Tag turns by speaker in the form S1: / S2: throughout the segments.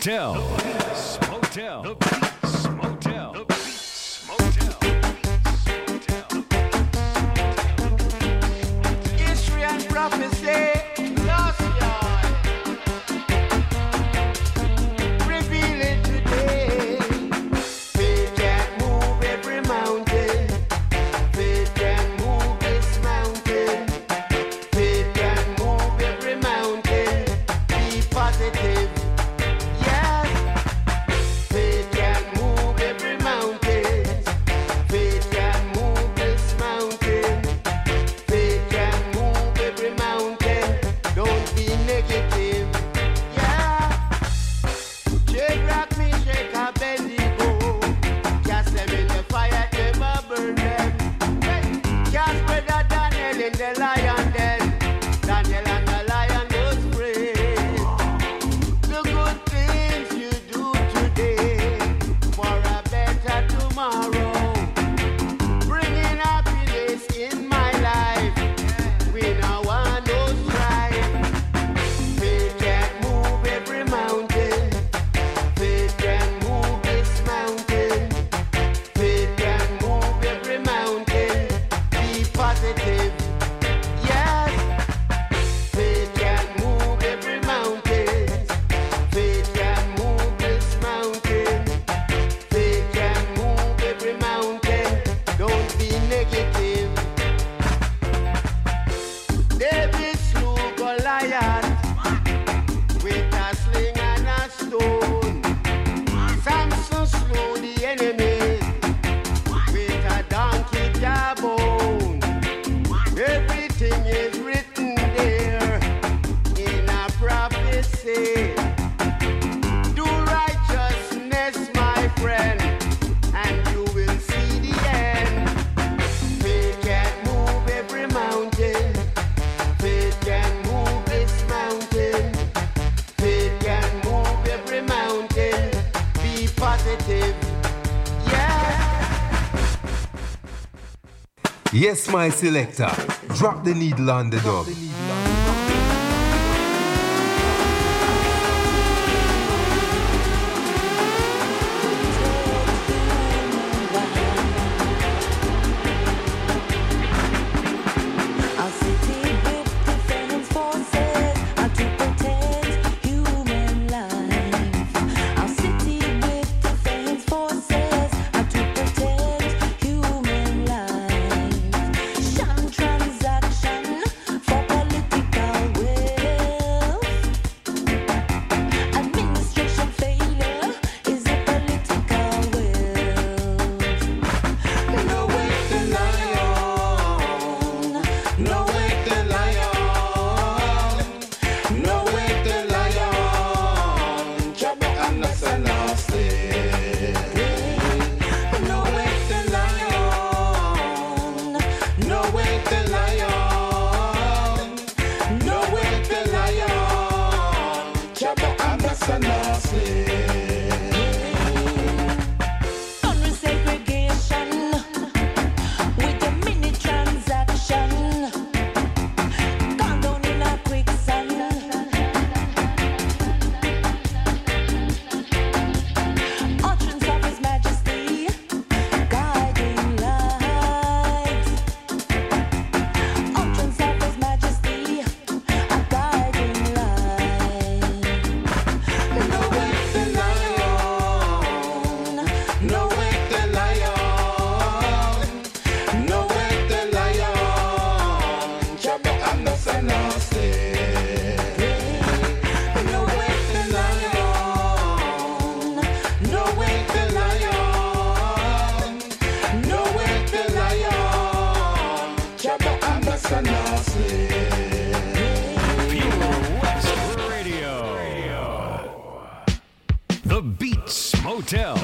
S1: Hotel. Yes, my
S2: selector. Drop the needle on the
S3: dog. The
S4: Beats Motel.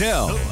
S5: Patel.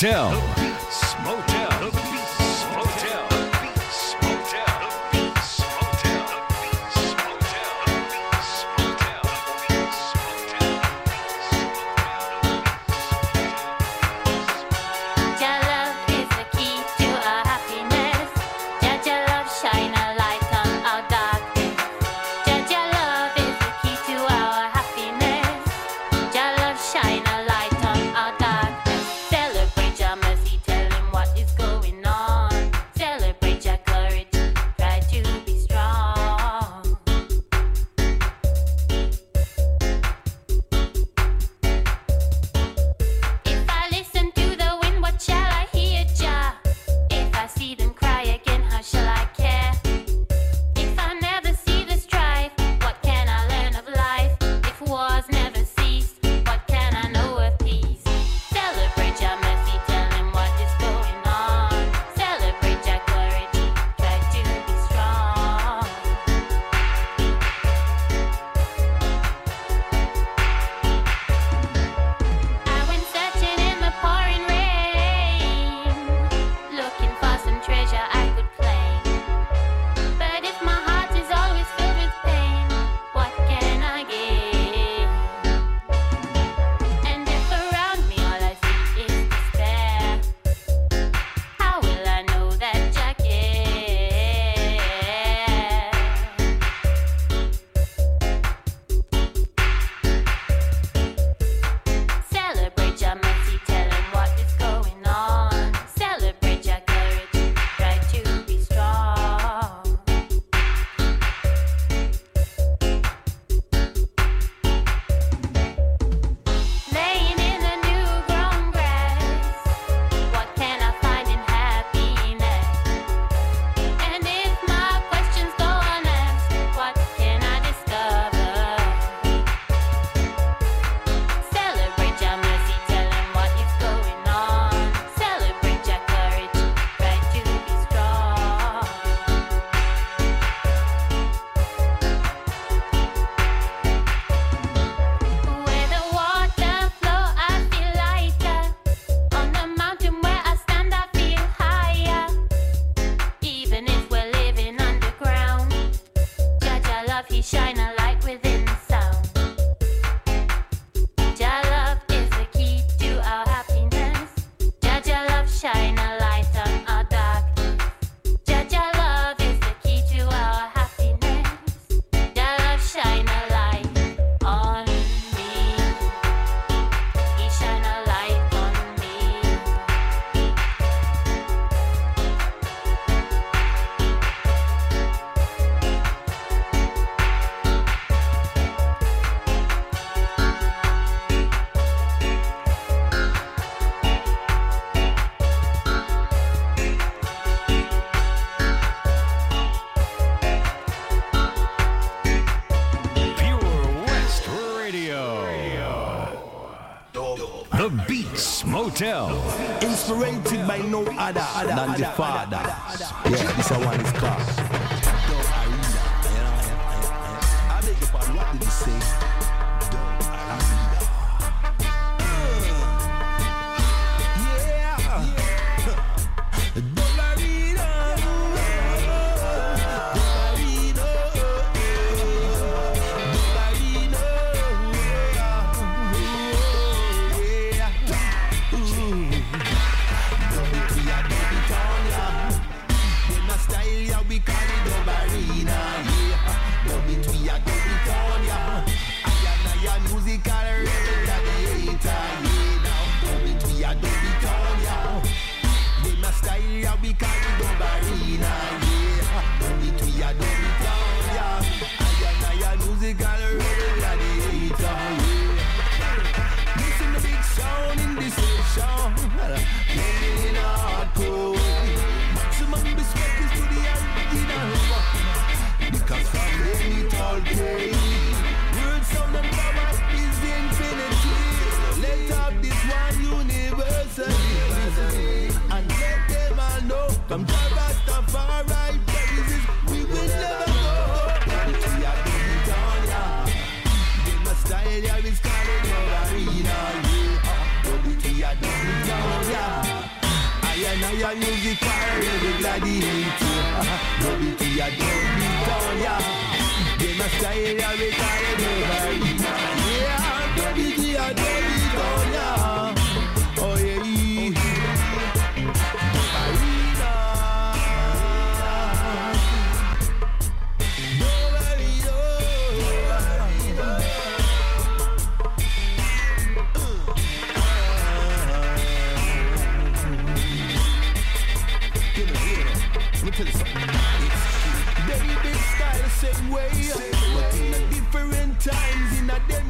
S5: Tell.
S6: Inspired by no other, other than the father. Yeah, this one is called. a the hate No a don't be down, yeah Them a style a retire never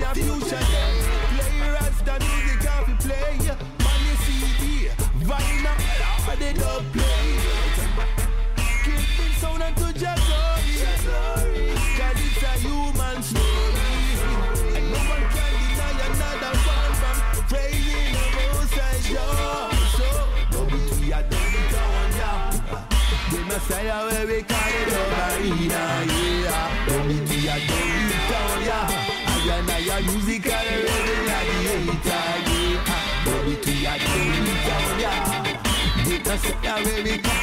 S6: the future day. Play Rasta music off the play. Money CD, vinyl, but they don't play. Keeping sound and to Jazzory. Cause it's a human story. And no one can deny another one from praying the most I show. So, don't be too young, don't be down now. They must say, where we be carried over. Yeah, yeah. Don't be too young, don't be That's it,
S7: that come.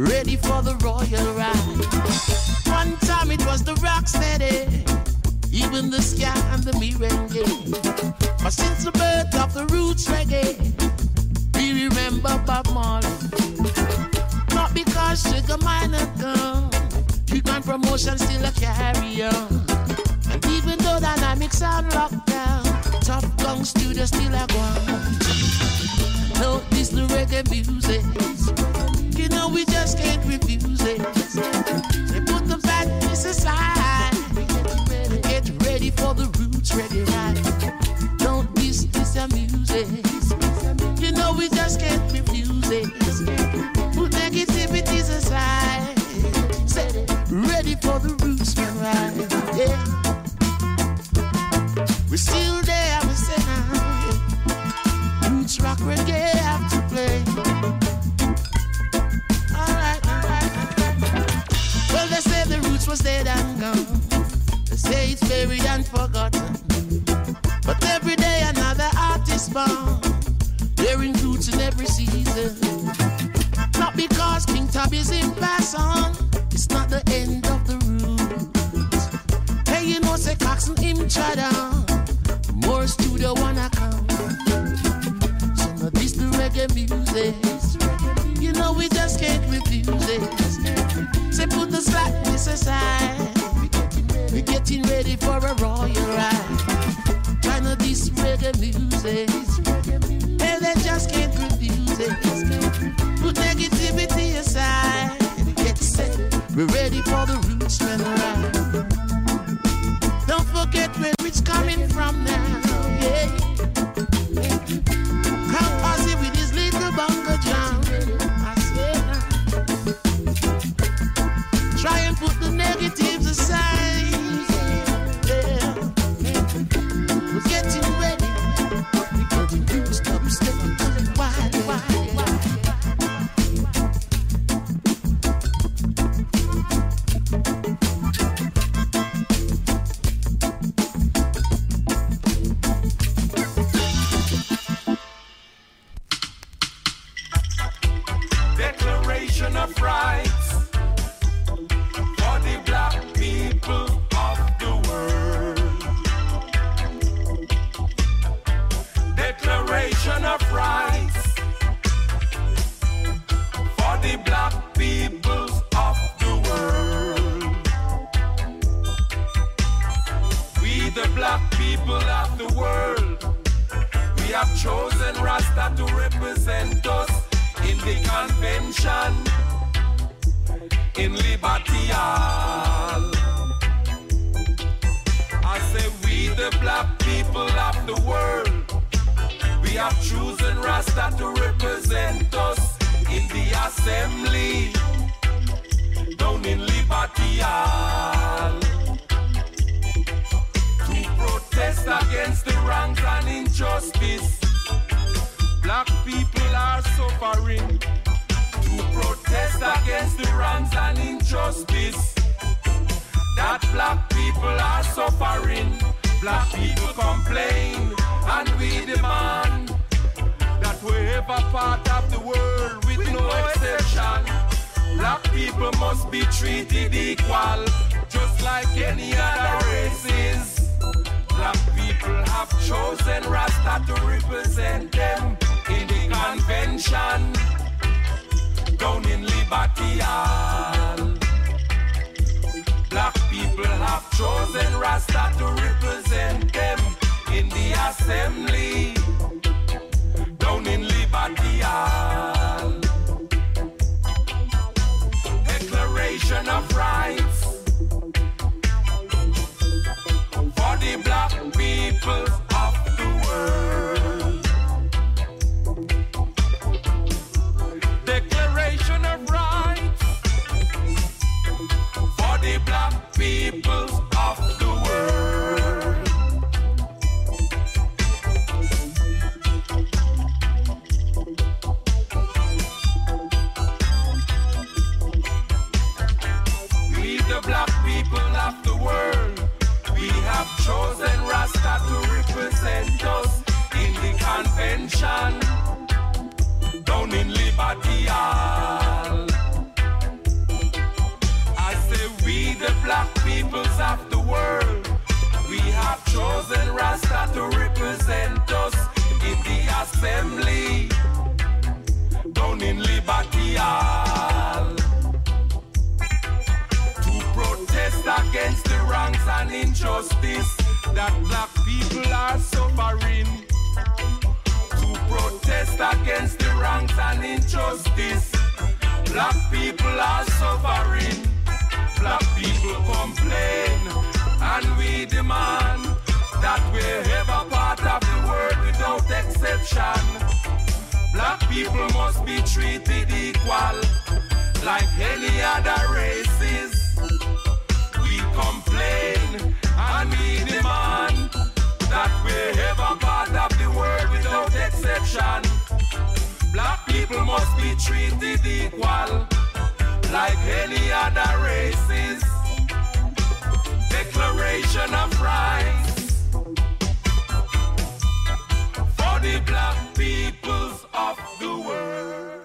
S7: Ready for the royal ride. One time it was the rock steady, even the ska and the merengue. But since the birth of the roots reggae, we remember Bob Marley. Not because Sugar Minott gone, Youth Promotion still a carry on. And even though dynamics are locked down, Tuff Gong Studio still a go. No, this the reggae music. You know we just can't refuse it. They put the badness aside. Get ready for the roots reggae ride. Don't diss this music. You know we just can't refuse it. Put negativities aside. Say, ready for the roots man ride. Yeah. We're still there, was dead and gone. They say it's buried and forgotten. But every day another artist born, bearing fruits in every season. Not because King Tubby's in pass on, it's not the end of the route. Hey, you know, say Coxsone him tried on, more studio wanna come. So now this the reggae music. You know we just can't refuse it. Say put the slackness aside. We're getting ready for a royal ride. Trying to this reggae music. Hey, they just can't refuse it. Put negativity aside. Get set. We're ready for the roots man ride. Don't forget where it's coming from now. Yeah.
S8: Must be treated equal, just like any other races. Black people have chosen Rasta to represent them in the convention down in Liberty Hall. Black people have chosen Rasta to represent them in the assembly Declaration convention down in Liberty Hall. I say we the black peoples of the world. We have chosen Rasta to represent us in the assembly down in Liberty Hall to protest against the wrongs and injustice that black people are suffering. Protest against the wrongs and injustice black people are suffering. Black people complain and we demand that we're ever part of the world without exception. Black people must be treated equal like any other races. We complain and we demand that we're ever part exception. Black people must be treated equal like any other races. Declaration of rights for the black peoples of the world.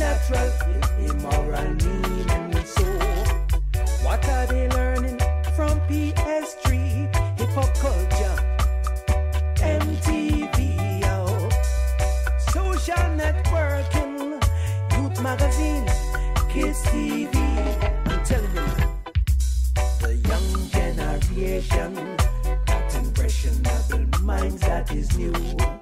S9: Is immoral meaning. So, what are they learning from PS3, hip hop culture, MTV, oh, social networking, youth magazines, kids TV? I'm telling you. the young generation got impressionable minds that is new